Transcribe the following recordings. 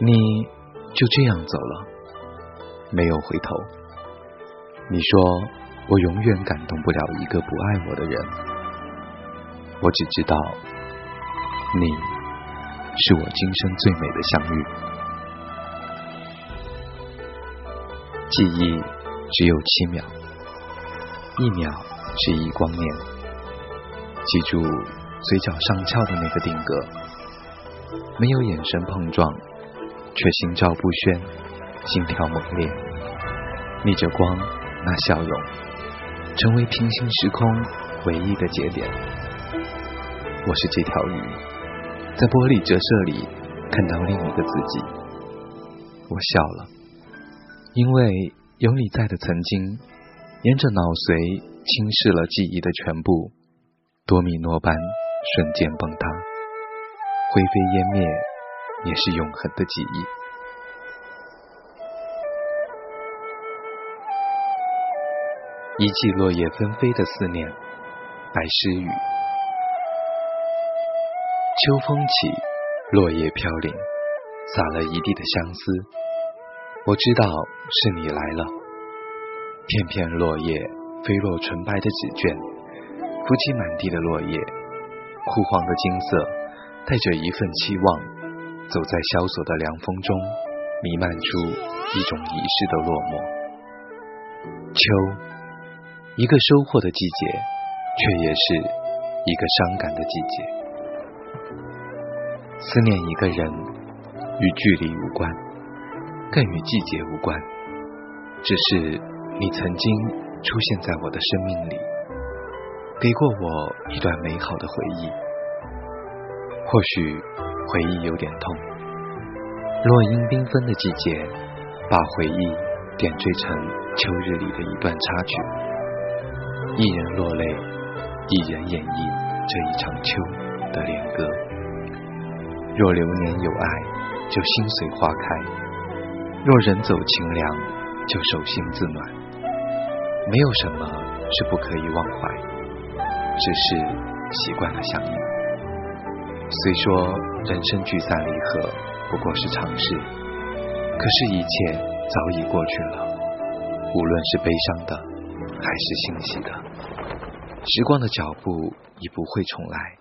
你就这样走了，没有回头。你说我永远感动不了一个不爱我的人，我只知道你是我今生最美的相遇。记忆只有七秒，一秒是一光年。记住嘴角上翘的那个定格，没有眼神碰撞，却心照不宣，心跳猛烈，逆着光。那笑容，成为平行时空唯一的节点。我是这条鱼，在玻璃折射里看到另一个自己。我笑了，因为有你在的曾经，沿着脑髓侵蚀了记忆的全部，多米诺般瞬间崩塌，灰飞烟灭，也是永恒的记忆。一季落叶纷飞的思念，白诗雨。秋风起，落叶飘零，洒了一地的相思。我知道是你来了。片片落叶飞落纯白的纸卷，浮起满地的落叶，枯黄的金色，带着一份期望，走在萧索的凉风中，弥漫出一种遗失的落寞。秋。一个收获的季节，却也是一个伤感的季节。思念一个人，与距离无关，更与季节无关，只是你曾经出现在我的生命里，给过我一段美好的回忆。或许回忆有点痛，落英缤纷的季节，把回忆点缀成秋日里的一段插曲。一人落泪，一人演绎这一场秋的恋歌。若流年有爱，就心随花开；若人走清凉，就手心自暖。没有什么是不可以忘怀，只是习惯了相依。虽说人生聚散离合不过是常事，可是，一切早已过去了。无论是悲伤的，还是欣喜的。时光的脚步已不会重来，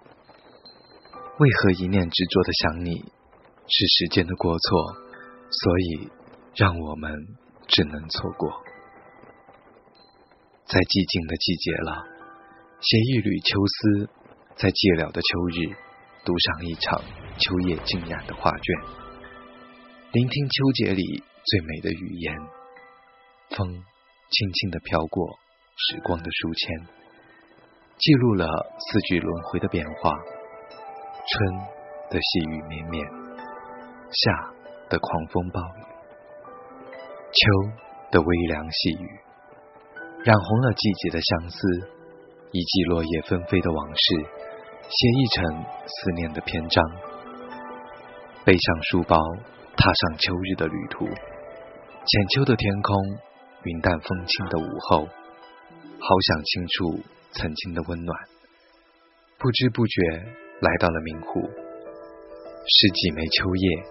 为何一念执着的想你？是时间的过错，所以让我们只能错过。在寂静的季节了，写一缕秋思，在寂寥的秋日，读上一场秋叶浸染的画卷，聆听秋节里最美的语言。风轻轻的飘过时光的书签。记录了四季轮回的变化，春的细雨绵绵，夏的狂风暴雨，秋的微凉细雨，染红了季节的相思，以及落叶纷飞的往事，写一程思念的篇章。背上书包，踏上秋日的旅途，浅秋的天空，云淡风轻的午后，好想轻触。曾经的温暖，不知不觉来到了明湖，十几枚秋叶，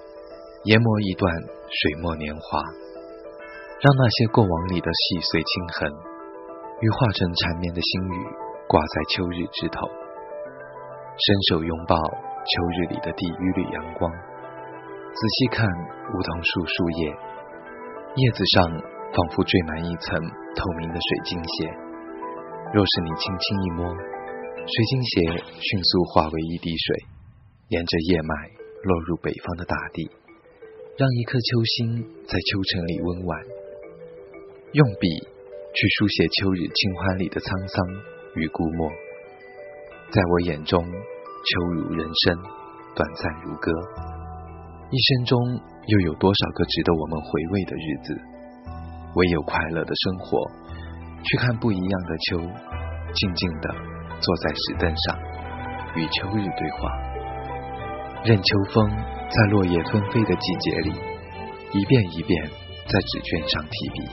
研磨一段水墨年华，让那些过往里的细碎轻痕，羽化成缠绵的心语，挂在秋日枝头。伸手拥抱秋日里的第一缕阳光，仔细看梧桐树树叶，叶子上仿佛缀满一层透明的水晶鞋。若是你轻轻一摸，水晶鞋迅速化为一滴水，沿着叶脉落入北方的大地，让一颗秋心在秋城里温婉。用笔去书写秋日清欢里的沧桑与孤漠，在我眼中，秋如人生，短暂如歌。一生中又有多少个值得我们回味的日子？唯有快乐的生活。去看不一样的秋，静静地坐在石凳上，与秋日对话，任秋风在落叶纷飞的季节里，一遍一遍在纸卷上提笔，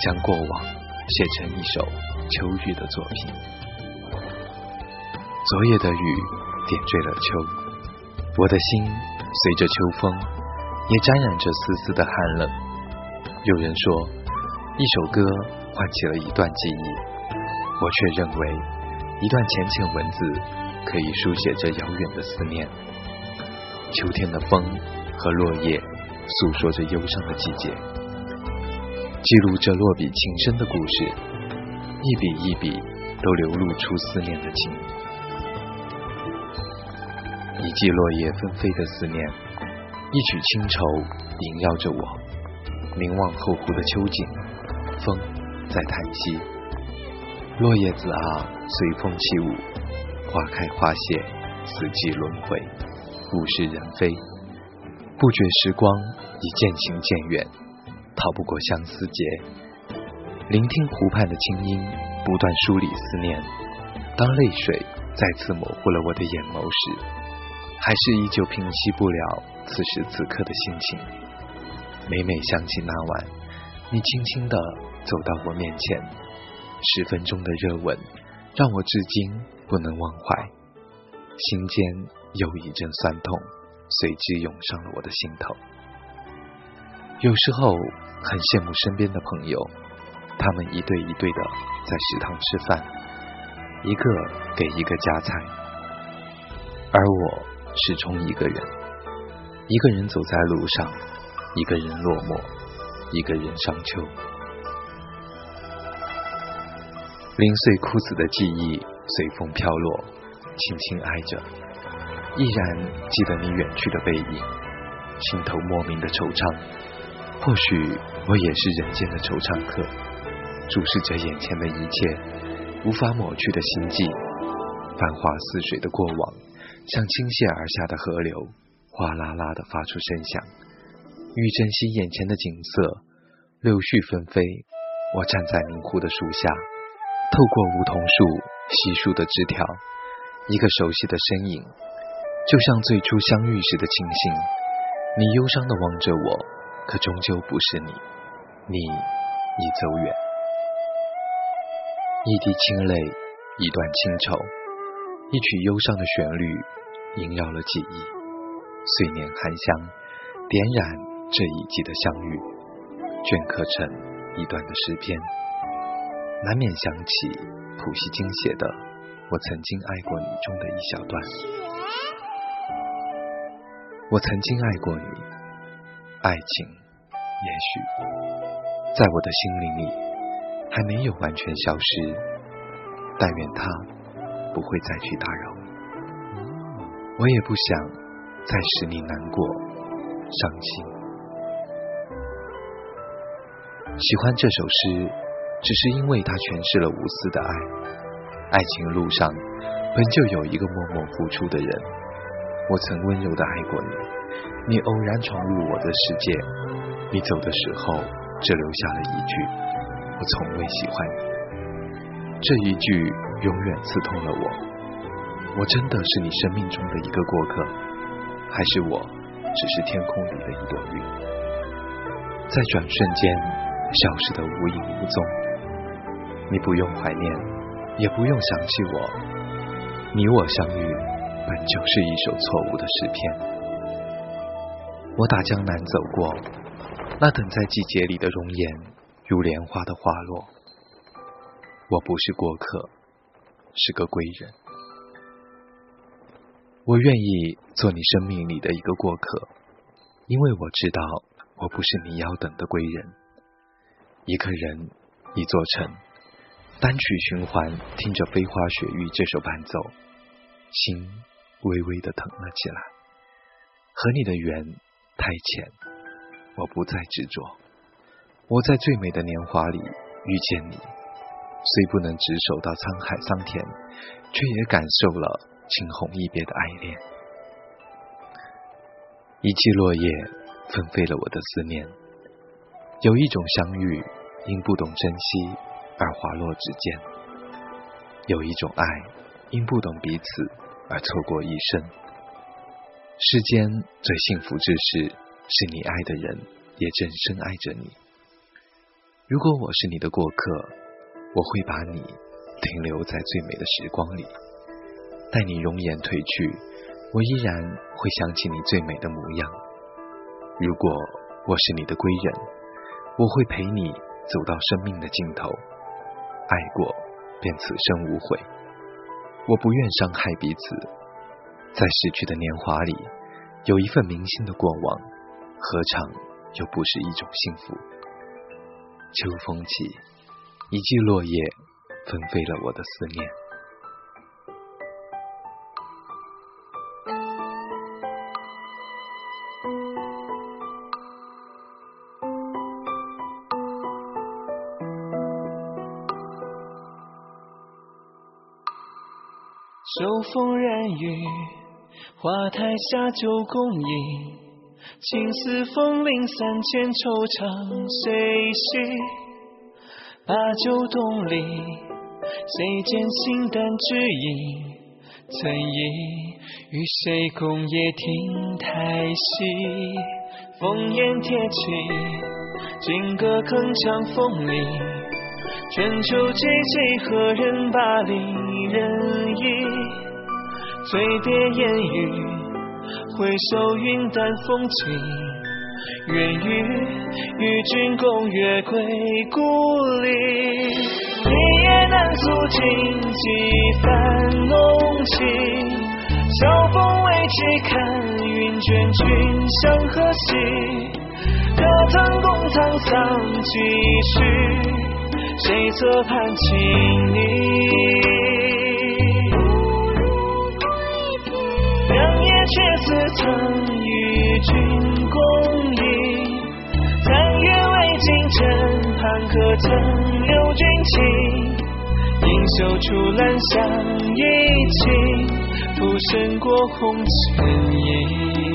将过往写成一首秋日的作品。昨夜的雨点缀了秋，我的心随着秋风也沾染着丝丝的寒冷。有人说，一首歌唤起了一段记忆，我却认为，一段浅浅文字可以书写着遥远的思念。秋天的风和落叶，诉说着忧伤的季节，记录着落笔情深的故事，一笔一笔都流露出思念的情。一季落叶纷飞的思念，一曲清愁萦绕着我。凝望后湖的秋景，风在叹息。落叶子啊，随风起舞，花开花谢，四季轮回，物是人非。不觉时光已渐行渐远，逃不过相思劫。聆听湖畔的清音，不断梳理思念。当泪水再次模糊了我的眼眸时。还是依旧平息不了此时此刻的心情。每每想起那晚，你轻轻的走到我面前，十分钟的热吻让我至今不能忘怀，心间又一阵酸痛随之涌上了我的心头。有时候很羡慕身边的朋友，他们一对一对的在食堂吃饭，一个给一个夹菜，而我。始终一个人，一个人走在路上，一个人落寞，一个人伤秋。零碎枯死的记忆随风飘落，轻轻挨着，依然记得你远去的背影，心头莫名的惆怅。或许我也是人间的惆怅客，注视着眼前的一切，无法抹去的心迹，繁华似水的过往。像倾泻而下的河流，哗啦啦的发出声响。欲珍惜眼前的景色，柳絮纷飞。我站在明湖的树下，透过梧桐树稀疏的枝条，一个熟悉的身影，就像最初相遇时的庆幸。你忧伤的望着我，可终究不是你，你已走远。一滴清泪，一段清愁。一曲忧伤的旋律萦绕了记忆，岁年含香点染这一季的相遇，镌刻成一段的诗篇，难免想起普希金写的《我曾经爱过你》中的一小段。我曾经爱过你，爱情也许在我的心灵里还没有完全消失，但愿它。不会再去打扰你，我也不想再使你难过、伤心。喜欢这首诗，只是因为它诠释了无私的爱。爱情路上本就有一个默默付出的人，我曾温柔的爱过你，你偶然闯入我的世界，你走的时候只留下了一句：我从未喜欢你。这一句永远刺痛了我。我真的是你生命中的一个过客，还是我只是天空里的一朵云，在转瞬间消失的无影无踪？你不用怀念，也不用想起我。你我相遇，本就是一首错误的诗篇。我打江南走过，那等在季节里的容颜，如莲花的花落。我不是过客，是个归人。我愿意做你生命里的一个过客，因为我知道我不是你要等的归人。一个人，一座城，单曲循环，听着《飞花雪域》这首伴奏，心微微的疼了起来。和你的缘太浅，我不再执着。我在最美的年华里遇见你。虽不能执手到沧海桑田，却也感受了惊鸿一瞥的爱恋。一季落叶纷飞了我的思念。有一种相遇，因不懂珍惜而滑落指尖；有一种爱，因不懂彼此而错过一生。世间最幸福之事，是你爱的人也正深爱着你。如果我是你的过客。我会把你停留在最美的时光里，待你容颜褪去，我依然会想起你最美的模样。如果我是你的归人，我会陪你走到生命的尽头。爱过，便此生无悔。我不愿伤害彼此，在逝去的年华里，有一份铭心的过往，何尝又不是一种幸福？秋风起，一季落叶纷飞了我的思念。秋风染雨，花台下酒共饮。青丝风铃三千，惆怅谁系？把酒东篱，谁见形单只影？曾忆与谁共夜听台戏？烽烟铁骑，金戈铿锵风铃。春秋寂寂，何人把离人忆？醉蝶烟雨，回首云淡风轻。愿与与君共月归故里。一夜难诉尽几番浓情。晓风未起，看云卷，君向何兮？可曾共沧桑几许？谁侧畔轻昵？却似曾与何曾留君情？盈袖处兰香一倾，浮生过红尘影。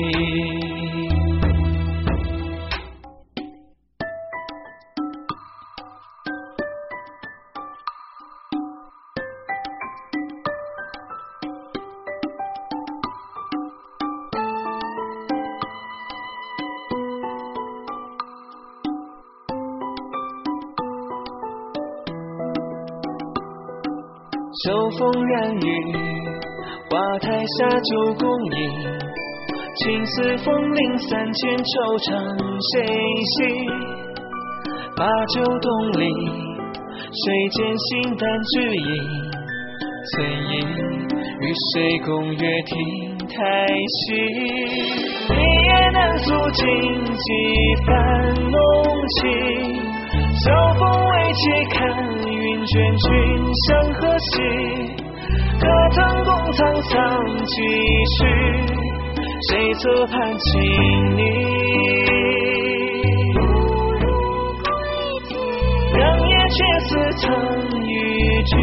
秋风染雨，花台下酒共饮。青丝风铃三千，惆怅谁系？把酒东篱，谁见形单只影？曾忆与谁共月听台西？一夜难诉尽几番浓情。秋风未起，看云卷，君向何夕？可曾共沧桑几许？谁侧畔轻昵？良夜却似曾与君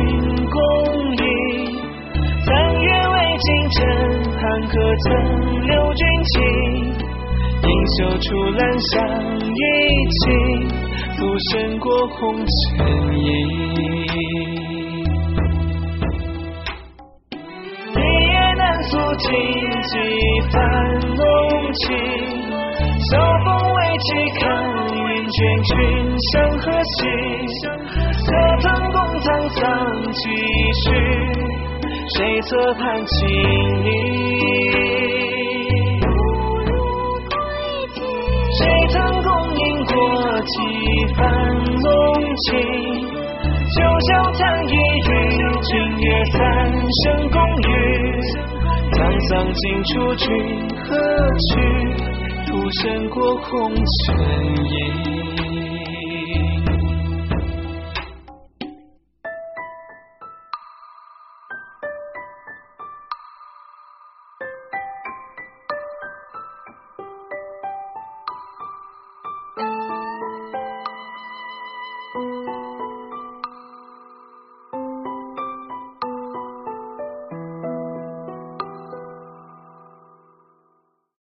共饮。残月未尽，枕畔可曾留君情？应袖处兰香一倾。浮生过红尘影，一夜难诉尽几番浓情。晓风未起，看云卷，君向何夕？可曾共沧桑几许？谁侧畔轻昵？几番浓情？酒笑叹一语，今夜三生共浴。沧桑尽处，君何去？浮生过红尘影。